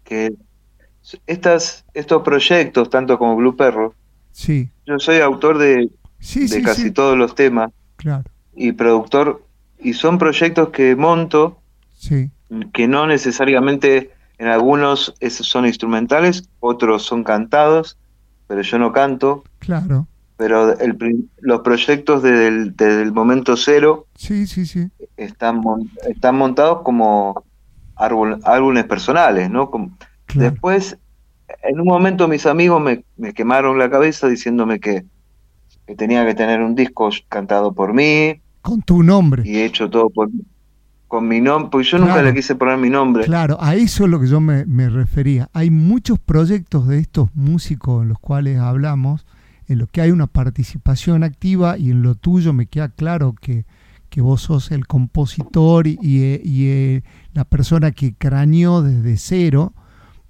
Que estas, estos proyectos, tanto como Blue Perro, sí. yo soy autor de, de casi todos los temas. Claro. Y productor y son proyectos que monto, que no necesariamente en algunos son instrumentales, otros son cantados, pero yo no canto. Claro. Pero los proyectos desde el, momento cero sí, sí, sí. Están, están montados como álbumes personales, ¿no? Después, en un momento mis amigos me, quemaron la cabeza diciéndome que, que tenía que tener un disco cantado por mí, con tu nombre. Y he hecho todo por, con mi nombre, porque yo nunca le quise poner mi nombre. Claro, a eso es lo que yo me, refería. Hay muchos proyectos de estos músicos en los cuales hablamos, en los que hay una participación activa y en lo tuyo me queda claro que, que vos sos el compositor y, y, eh, la persona que craneó desde cero,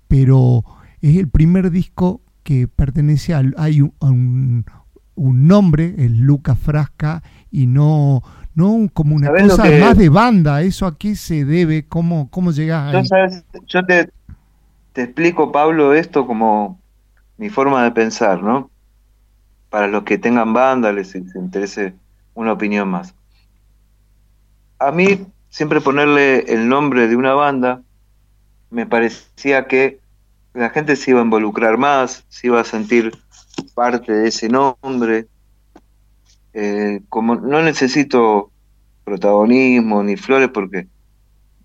pero es el primer disco que pertenece a, hay un, un nombre, es Luca Frasca, y no, no como una cosa más de banda. ¿Eso a qué se debe? ¿Cómo, cómo llegas ahí? Yo, te, te explico, Pablo, esto como mi forma de pensar, ¿no? Para los que tengan banda, les, les interese una opinión más. A mí, siempre ponerle el nombre de una banda, me parecía que la gente se iba a involucrar más, se iba a sentir parte de ese nombre. Eh, como no necesito protagonismo ni flores porque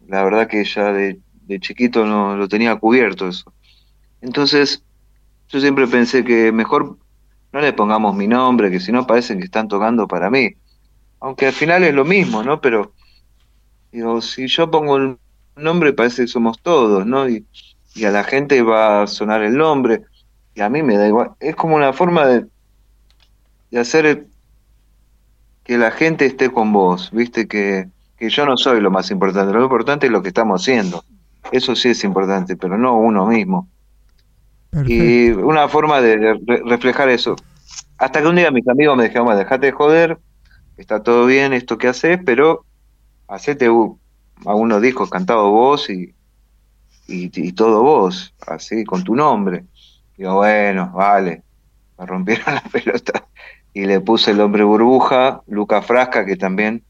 la verdad que ya de, chiquito no lo tenía cubierto eso. Entonces, yo siempre pensé que mejor no le pongamos mi nombre, que si no parecen que están tocando para mí. Aunque al final es lo mismo, ¿no? Pero, digo, si yo pongo el nombre parece que somos todos, ¿no? Y, y a la gente va a sonar el nombre y a mí me da igual. Es como una forma de, de hacer que la gente esté con vos, viste que, que yo no soy lo más importante, lo importante es lo que estamos haciendo. Eso sí es importante, pero no uno mismo. Y una forma de, reflejar eso. Hasta que un día mis amigos me dijeron, dejate de joder, está todo bien esto que haces, pero hacete algunos discos cantados vos y, y, todo vos, así, con tu nombre. Digo, bueno, vale, me rompieron la pelota. Y le puse el hombre burbuja, Luca Frasca, que también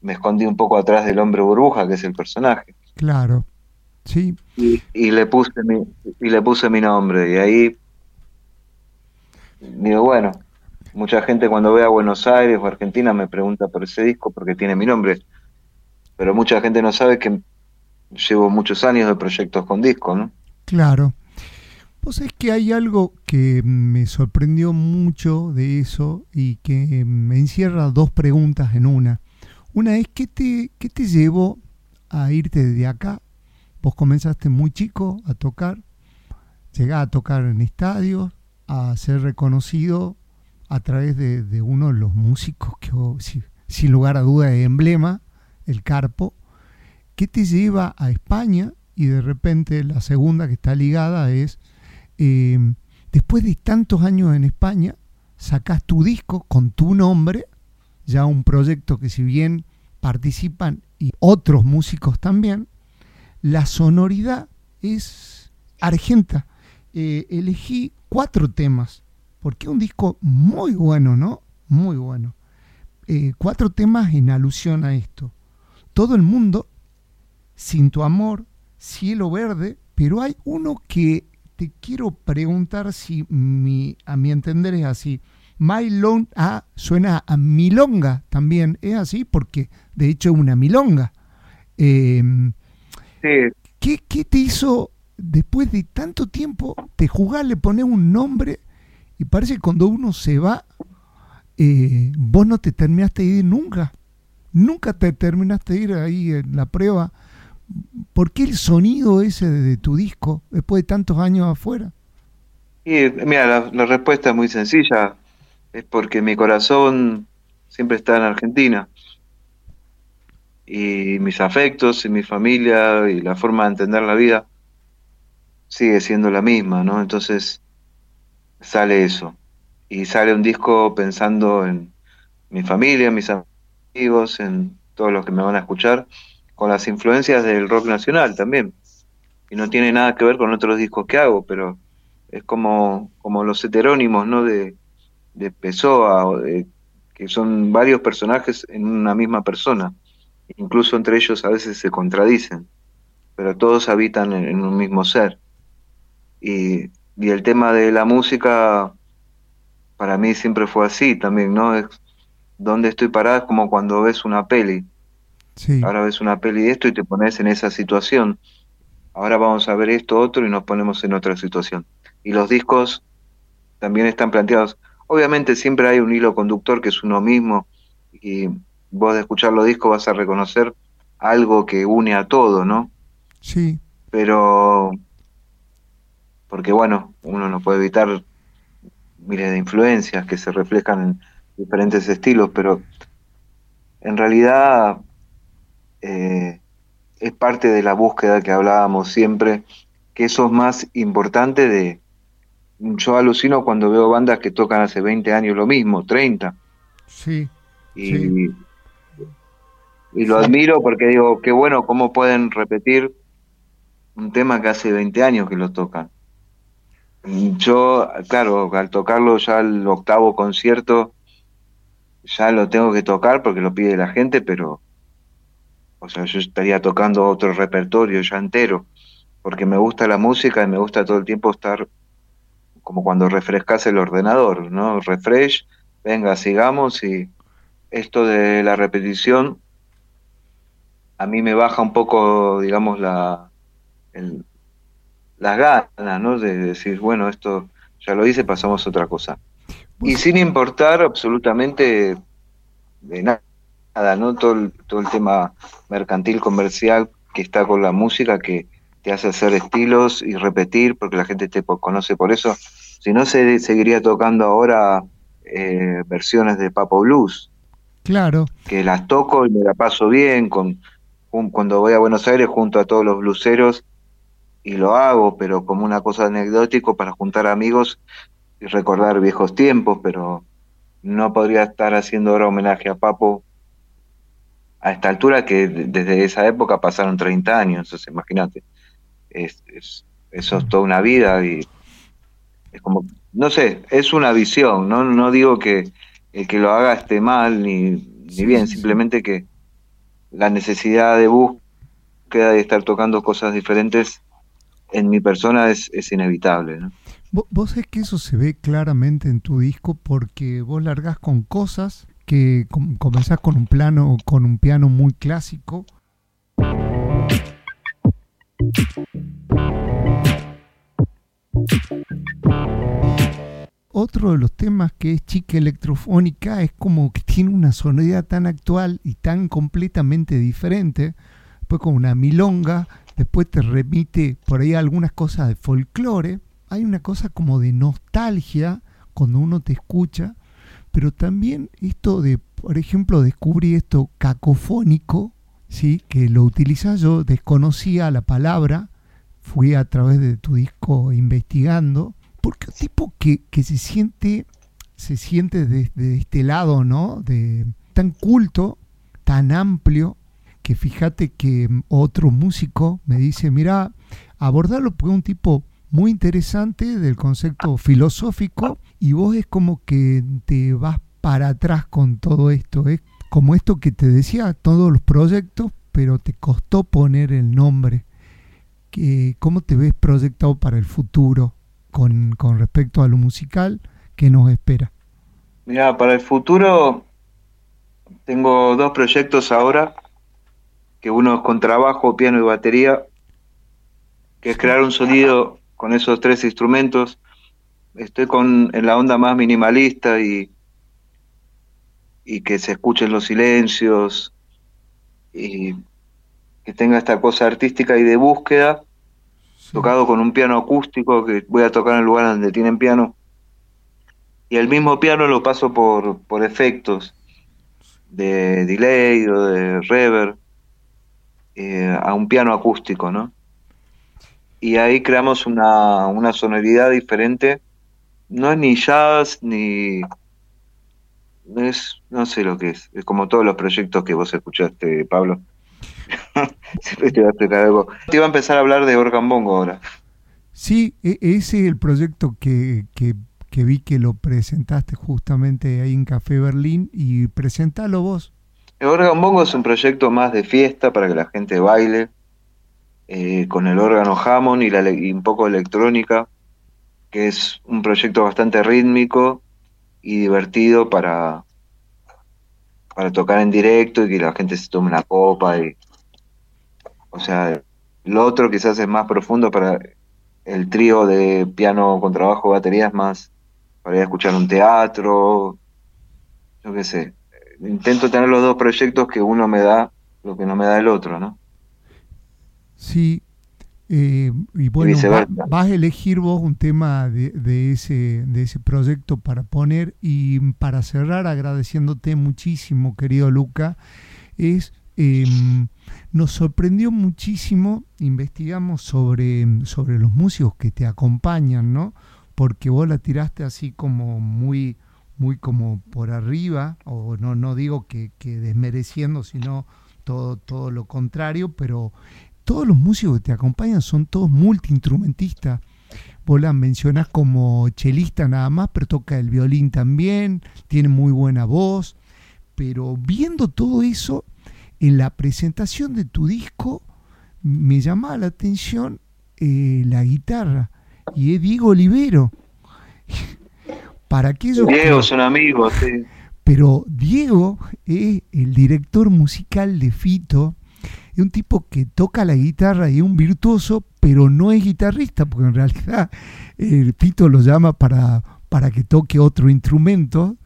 me escondí un poco atrás del hombre burbuja, que es el personaje. Claro, sí. Y, le puse mi, y le puse mi nombre, y ahí digo, bueno, mucha gente cuando ve a Buenos Aires o Argentina me pregunta por ese disco porque tiene mi nombre, pero mucha gente no sabe que llevo muchos años de proyectos con disco, ¿no? Claro. Pues es que hay algo que me sorprendió mucho de eso y que me encierra dos preguntas en una. Una es, ¿qué te, qué te llevó a irte de acá? Vos comenzaste muy chico a tocar, llegás a tocar en estadios, a ser reconocido a través de, uno de los músicos que, sin lugar a duda, es emblema, el Carpo, ¿qué te lleva a España? Y de repente la segunda que está ligada es, em, después de tantos años en España, sacas tu disco con tu nombre, ya un proyecto que si bien participan y otros músicos también, la sonoridad es argenta. Eh, elegí cuatro temas, porque un disco muy bueno, ¿no? Muy bueno. Eh, cuatro temas en alusión a esto. Todo el mundo, sin tu amor, cielo verde, pero hay uno que te quiero preguntar si mi, a mi entender es así. My Long ah, suena a milonga también, es así porque de hecho es una milonga. Em, ¿qué, ¿qué, te hizo después de tanto tiempo de jugar, le pones un nombre y parece que cuando uno se va, eh, vos no te terminaste de ir nunca. Nunca te terminaste de ir ahí en la prueba. ¿Por qué el sonido ese de, tu disco después de tantos años afuera? Y mira, la, respuesta es muy sencilla. Es porque mi corazón siempre está en Argentina. Y mis afectos y mi familia y la forma de entender la vida sigue siendo la misma, ¿no? Entonces sale eso. Y sale un disco pensando en mi familia, mis amigos, en todos los que me van a escuchar, con las influencias del rock nacional también. Y no tiene nada que ver con otros discos que hago, pero es como, como los heterónimos, ¿no? De, de Pessoa, que son varios personajes en una misma persona. Incluso entre ellos a veces se contradicen, pero todos habitan en un mismo ser. Y, el tema de la música para mí siempre fue así también, ¿no? Es donde estoy parada es como cuando ves una peli. Ahora ves una peli de esto y te pones en esa situación. Ahora vamos a ver esto otro y nos ponemos en otra situación. Y los discos también están planteados. Obviamente siempre hay un hilo conductor que es uno mismo y vos de escuchar los discos vas a reconocer algo que une a todo, ¿no? Sí. Pero porque bueno, uno no puede evitar miles de influencias que se reflejan en diferentes estilos, pero en realidad eh, es parte de la búsqueda que hablábamos siempre, que eso es más importante de... Yo alucino cuando veo bandas que tocan hace 20 años lo mismo, 30. Sí. Y, y lo admiro porque digo, qué bueno cómo pueden repetir un tema que hace 20 años que lo tocan. Yo, claro, al tocarlo ya el octavo concierto, ya lo tengo que tocar porque lo pide la gente, pero, o sea, yo estaría tocando otro repertorio ya entero, porque me gusta la música y me gusta todo el tiempo estar como cuando refrescas el ordenador, ¿no? Refresh, venga, sigamos y esto de la repetición a mí me baja un poco, digamos, la, el, las ganas, ¿no? De decir, bueno, esto ya lo hice, pasamos a otra cosa. Y sin importar absolutamente de nada, ¿no? Todo el, todo el tema mercantil, comercial que está con la música, que te hace hacer estilos y repetir, porque la gente te conoce por eso. Si no, se seguiría tocando ahora eh, versiones de Papo Blues. Claro. Que las toco y me la paso bien con, cuando voy a Buenos Aires junto a todos los bluseros y lo hago, pero como una cosa anecdótico para juntar amigos y recordar viejos tiempos, pero no podría estar haciendo ahora homenaje a Papo a esta altura que desde esa época pasaron 30 años, entonces imagínate, es, eso es toda una vida y es como, no sé, es una visión, no, no digo que el que lo haga esté mal ni, ni bien, simplemente que la necesidad de búsqueda de estar tocando cosas diferentes en mi persona es, es inevitable. ¿no? Vos sabés que eso se ve claramente en tu disco porque vos largás con cosas que comenzás con un plano, con un piano muy clásico. Otro de los temas que es chica electrofónica es como que tiene una sonoridad tan actual y tan completamente diferente, pues con una milonga después te remite por ahí algunas cosas de folclore, hay una cosa como de nostalgia cuando uno te escucha, pero también esto de, por ejemplo, descubrí esto cacofónico ¿sí? que lo utilizas, yo desconocía la palabra, fui a través de tu disco investigando, porque un tipo que, que se siente, se siente desde este lado, ¿no? De, tan culto, tan amplio, que fíjate que otro músico me dice, mira, abordarlo porque un tipo muy interesante del concepto filosófico y vos es como que te vas para atrás con todo esto. Es como esto que te decía, todos los proyectos, pero te costó poner el nombre. Que, ¿Cómo te ves proyectado para el futuro con, con respecto a lo musical? ¿Qué nos espera? Mira, para el futuro tengo dos proyectos ahora, que uno es con trabajo, piano y batería, que es crear un sonido con esos tres instrumentos. Estoy con en la onda más minimalista y, y que se escuchen los silencios y que tenga esta cosa artística y de búsqueda, tocado con un piano acústico que voy a tocar en el lugar donde tienen piano. Y el mismo piano lo paso por, por efectos de delay o de reverb eh, a un piano acústico, ¿no? Y ahí creamos una, una sonoridad diferente. No es ni jazz ni es, no sé lo que es, es como todos los proyectos que vos escuchaste, Pablo. Siempre te va a explicar algo. Te iba a empezar a hablar de Organ Bongo ahora. Sí, e, ese es el proyecto que, que, que, vi que lo presentaste justamente ahí en Café Berlín y presentalo vos. El Organ Bongo es un proyecto más de fiesta para que la gente baile, eh, con el órgano Hammond y, la, y un poco electrónica, que es un proyecto bastante rítmico y divertido para, para tocar en directo y que la gente se tome una copa y o sea lo otro quizás es más profundo para el trío de piano con trabajo batería es más para ir a escuchar un teatro yo qué sé. Intento tener los dos proyectos que uno me da lo que no me da el otro no sí eh, y bueno, vas a elegir vos un tema de, ese, de ese proyecto para poner y para cerrar agradeciéndote muchísimo, querido Luca, es, em, nos sorprendió muchísimo, investigamos sobre, sobre los músicos que te acompañan, ¿no? Porque vos la tiraste así como muy, muy como por arriba, o no, no digo que, que desmereciendo, sino todo, todo lo contrario, pero todos los músicos que te acompañan son todos multiinstrumentistas. Vos la mencionás como chelista nada más, pero toca el violín también, tiene muy buena voz. Pero viendo todo eso, en la presentación de tu disco, me llamaba la atención eh, la guitarra. Y es Diego Olivero. Para aquellos Diego son amigos, sí. Pero Diego es el director musical de Fito es un tipo que toca la guitarra y es un virtuoso, pero no es guitarrista, porque en realidad el Pito lo llama para, para que toque otro instrumento.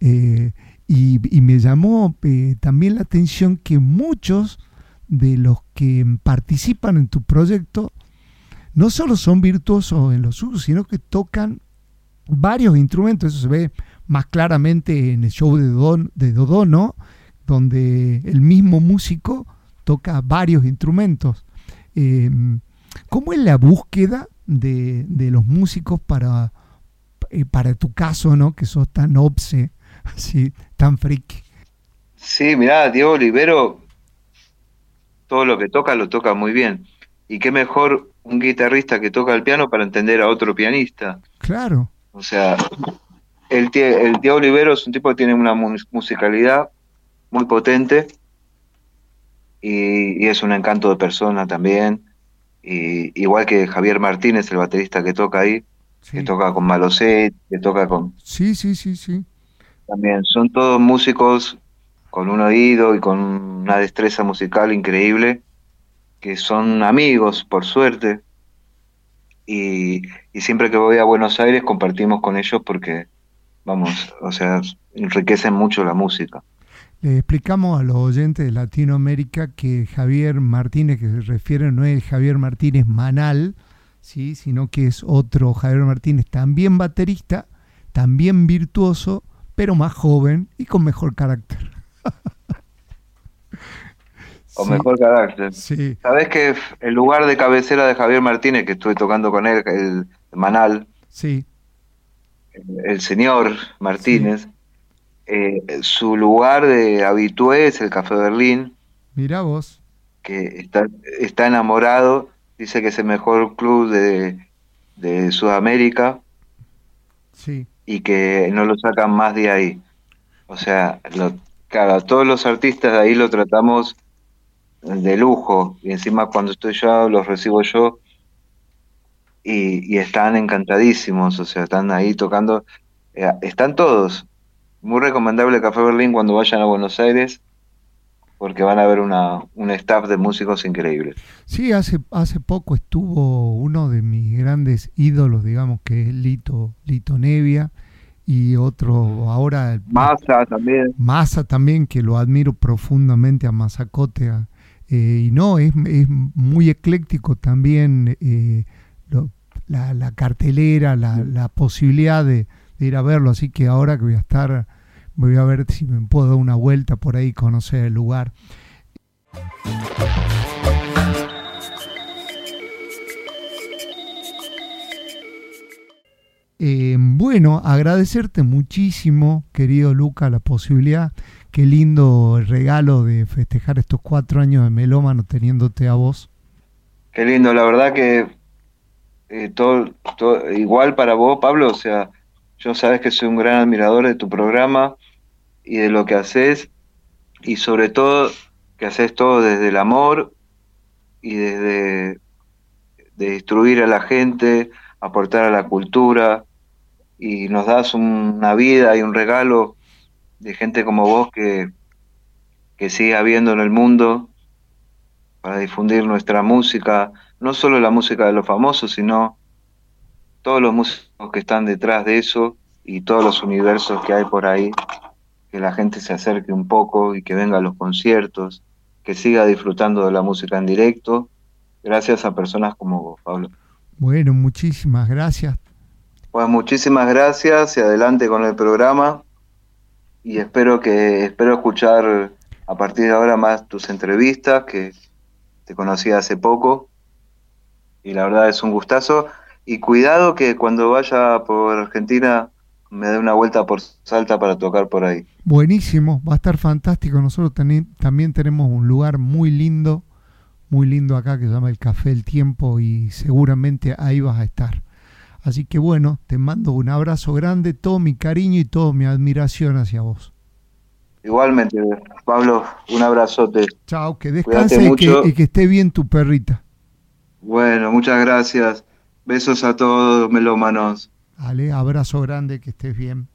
Eh, y, me llamó eh, también la atención que muchos de los que participan en tu proyecto no solo son virtuosos en los usos, sino que tocan varios instrumentos. Eso se ve más claramente en el show de, Don, de Dodono, donde el mismo músico toca varios instrumentos. Eh, ¿Cómo es la búsqueda de, los músicos para, eh, para tu caso, ¿no? que sos tan obse, así, tan freak? Sí, mirá, Diego Olivero, todo lo que toca lo toca muy bien. Y qué mejor un guitarrista que toca el piano para entender a otro pianista. Claro. O sea, el, el Diego Olivero es un tipo que tiene una musicalidad muy potente y, es un encanto de persona también. Y, igual que Javier Martínez, el baterista que toca ahí, que toca con Maloset, que toca con... Sí, sí, sí, sí. También son todos músicos con un oído y con una destreza musical increíble, que son amigos, por suerte. Y, y siempre que voy a Buenos Aires compartimos con ellos porque, vamos, o sea, enriquecen mucho la música. Le explicamos a los oyentes de Latinoamérica que Javier Martínez, que se refiere, no es Javier Martínez Manal, ¿sí? sino que es otro Javier Martínez, también baterista, también virtuoso, pero más joven y con mejor carácter. o mejor carácter. Sí. Sabés que el lugar de cabecera de Javier Martínez, que estuve tocando con él, el Manal, Sí. el señor Martínez, eh, su lugar de habitué es el Café Berlín, Mirá vos. que está, está enamorado, dice que es el mejor club de, de Sudamérica Sí. y que no lo sacan más de ahí. O sea, lo, claro, todos los artistas de ahí lo tratamos de lujo y encima cuando estoy yo los recibo yo y, y están encantadísimos, o sea, están ahí tocando, eh, están todos. Muy recomendable Café Berlín cuando vayan a Buenos Aires porque van a ver una, un staff de músicos increíbles. Sí, hace, hace poco estuvo uno de mis grandes ídolos, digamos, que es Lito, Lito Nevia, y otro ahora Massa también. Massa también, que lo admiro profundamente a Mazacote. a- eh, y no, es, es muy ecléctico también eh, lo- la, la cartelera, la, la posibilidad de, de ir a verlo. Así que ahora que voy a estar, voy a ver si me puedo dar una vuelta por ahí, conocer el lugar. Eh, bueno, agradecerte muchísimo, querido Luca, la posibilidad. Qué lindo regalo de festejar estos cuatro años de melómano teniéndote a vos. Qué lindo, la verdad que eh, todo, todo- igual para vos, Pablo, o sea, yo sabes que soy un gran admirador de tu programa y de lo que haces y sobre todo que haces todo desde el amor y desde de instruir a la gente, aportar a la cultura y nos das una vida y un regalo de gente como vos que, que sigue habiendo en el mundo para difundir nuestra música, no solo la música de los famosos, sino todos los músicos que están detrás de eso y todos los universos que hay por ahí, que la gente se acerque un poco y que venga a los conciertos, que siga disfrutando de la música en directo, gracias a personas como vos, Pablo. Bueno, muchísimas gracias. Pues muchísimas gracias y adelante con el programa y espero que espero escuchar a partir de ahora más tus entrevistas que te conocí hace poco y la verdad es un gustazo y cuidado que cuando vaya por Argentina me dé una vuelta por Salta para tocar por ahí. Buenísimo, va a estar fantástico. Nosotros también tenemos un lugar muy lindo, muy lindo acá que se llama el Café El Tiempo y seguramente ahí vas a estar. Así que bueno, te mando un abrazo grande, todo mi cariño y toda mi admiración hacia vos. Igualmente, Pablo, un abrazote. Chao, que descanse y que, mucho. y que esté bien tu perrita. Bueno, muchas gracias. Besos a todos, melómanos. Vale, abrazo grande, que estés bien.